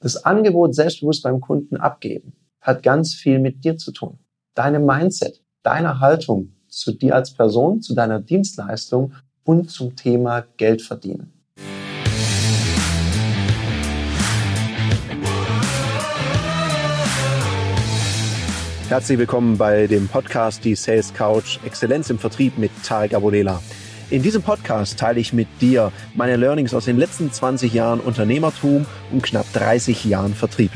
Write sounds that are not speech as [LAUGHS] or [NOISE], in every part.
Das Angebot selbstbewusst beim Kunden abgeben hat ganz viel mit dir zu tun. Deine Mindset, deine Haltung zu dir als Person, zu deiner Dienstleistung und zum Thema Geld verdienen. Herzlich willkommen bei dem Podcast Die Sales Couch Exzellenz im Vertrieb mit Tarek Abodela. In diesem Podcast teile ich mit dir meine Learnings aus den letzten 20 Jahren Unternehmertum und knapp 30 Jahren Vertrieb.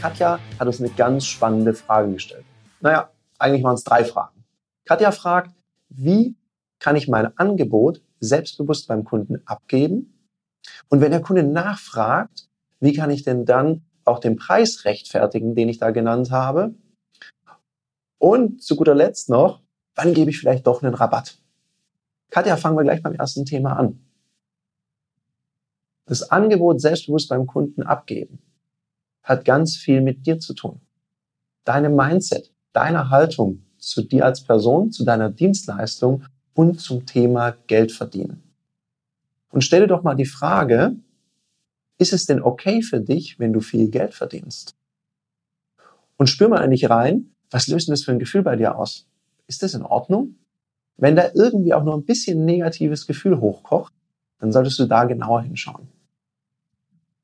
Katja hat uns eine ganz spannende Frage gestellt. Naja, eigentlich waren es drei Fragen. Katja fragt, wie kann ich mein Angebot selbstbewusst beim Kunden abgeben? Und wenn der Kunde nachfragt, wie kann ich denn dann auch den Preis rechtfertigen, den ich da genannt habe? Und zu guter Letzt noch, wann gebe ich vielleicht doch einen Rabatt? Katja, fangen wir gleich beim ersten Thema an. Das Angebot selbstbewusst beim Kunden abgeben hat ganz viel mit dir zu tun. Deine Mindset, deine Haltung zu dir als Person, zu deiner Dienstleistung und zum Thema Geld verdienen. Und stell dir doch mal die Frage, ist es denn okay für dich, wenn du viel Geld verdienst? Und spür mal eigentlich rein, was löst denn das für ein Gefühl bei dir aus? Ist das in Ordnung? Wenn da irgendwie auch nur ein bisschen negatives Gefühl hochkocht, dann solltest du da genauer hinschauen.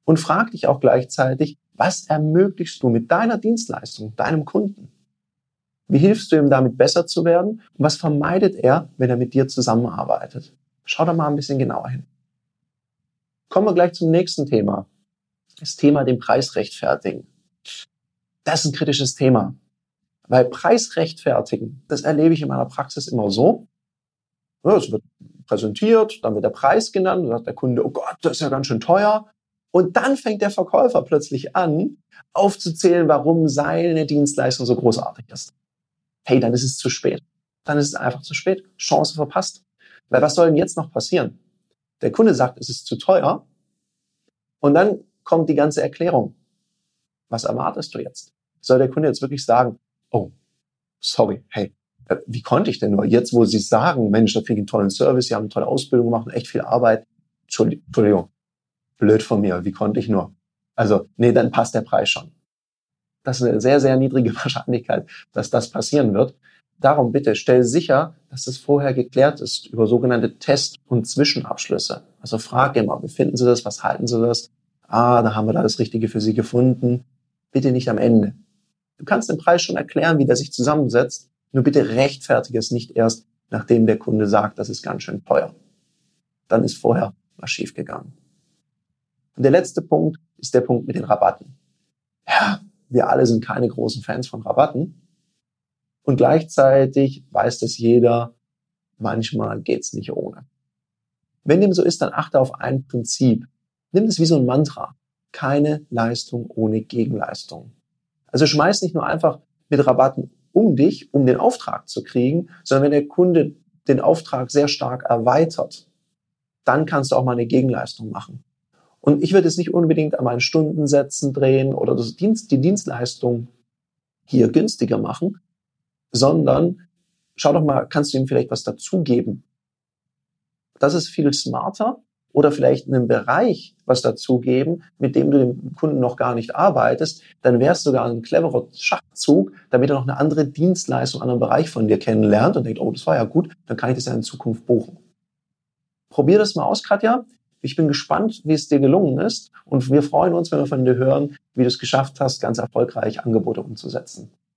Und frag dich auch gleichzeitig, was ermöglichst du mit deiner Dienstleistung, deinem Kunden? Wie hilfst du ihm damit besser zu werden? Und was vermeidet er, wenn er mit dir zusammenarbeitet? Schau da mal ein bisschen genauer hin. Kommen wir gleich zum nächsten Thema. Das Thema den Preis rechtfertigen. Das ist ein kritisches Thema. Weil Preis rechtfertigen, das erlebe ich in meiner Praxis immer so. Es wird präsentiert, dann wird der Preis genannt, dann sagt der Kunde, oh Gott, das ist ja ganz schön teuer. Und dann fängt der Verkäufer plötzlich an, aufzuzählen, warum seine Dienstleistung so großartig ist. Hey, dann ist es zu spät. Dann ist es einfach zu spät. Chance verpasst. Weil was soll denn jetzt noch passieren? Der Kunde sagt, es ist zu teuer. Und dann kommt die ganze Erklärung. Was erwartest du jetzt? Soll der Kunde jetzt wirklich sagen, oh, sorry, hey, äh, wie konnte ich denn nur? Jetzt, wo Sie sagen, Mensch, da kriege ich einen tollen Service, Sie haben eine tolle Ausbildung gemacht und echt viel Arbeit. Entschuldigung, blöd von mir, wie konnte ich nur? Also, nee, dann passt der Preis schon. Das ist eine sehr, sehr niedrige [LAUGHS] Wahrscheinlichkeit, dass das passieren wird. Darum bitte stell sicher, dass das vorher geklärt ist über sogenannte Test- und Zwischenabschlüsse. Also frag immer, wie finden Sie das? Was halten Sie das? Ah, da haben wir da das Richtige für Sie gefunden. Bitte nicht am Ende. Du kannst den Preis schon erklären, wie der sich zusammensetzt. Nur bitte rechtfertige es nicht erst, nachdem der Kunde sagt, das ist ganz schön teuer. Dann ist vorher was schiefgegangen. Und der letzte Punkt ist der Punkt mit den Rabatten. Ja, wir alle sind keine großen Fans von Rabatten. Und gleichzeitig weiß das jeder, manchmal geht's nicht ohne. Wenn dem so ist, dann achte auf ein Prinzip. Nimm es wie so ein Mantra. Keine Leistung ohne Gegenleistung. Also schmeiß nicht nur einfach mit Rabatten um dich, um den Auftrag zu kriegen, sondern wenn der Kunde den Auftrag sehr stark erweitert, dann kannst du auch mal eine Gegenleistung machen. Und ich würde es nicht unbedingt an meinen Stundensätzen drehen oder Dienst, die Dienstleistung hier günstiger machen, sondern schau doch mal, kannst du ihm vielleicht was dazugeben? Das ist viel smarter oder vielleicht einen Bereich was dazugeben, mit dem du dem Kunden noch gar nicht arbeitest, dann wäre es sogar ein cleverer Schachzug, damit er noch eine andere Dienstleistung, einen anderen Bereich von dir kennenlernt und denkt, oh, das war ja gut, dann kann ich das ja in Zukunft buchen. Probier das mal aus, Katja. Ich bin gespannt, wie es dir gelungen ist und wir freuen uns, wenn wir von dir hören, wie du es geschafft hast, ganz erfolgreich Angebote umzusetzen.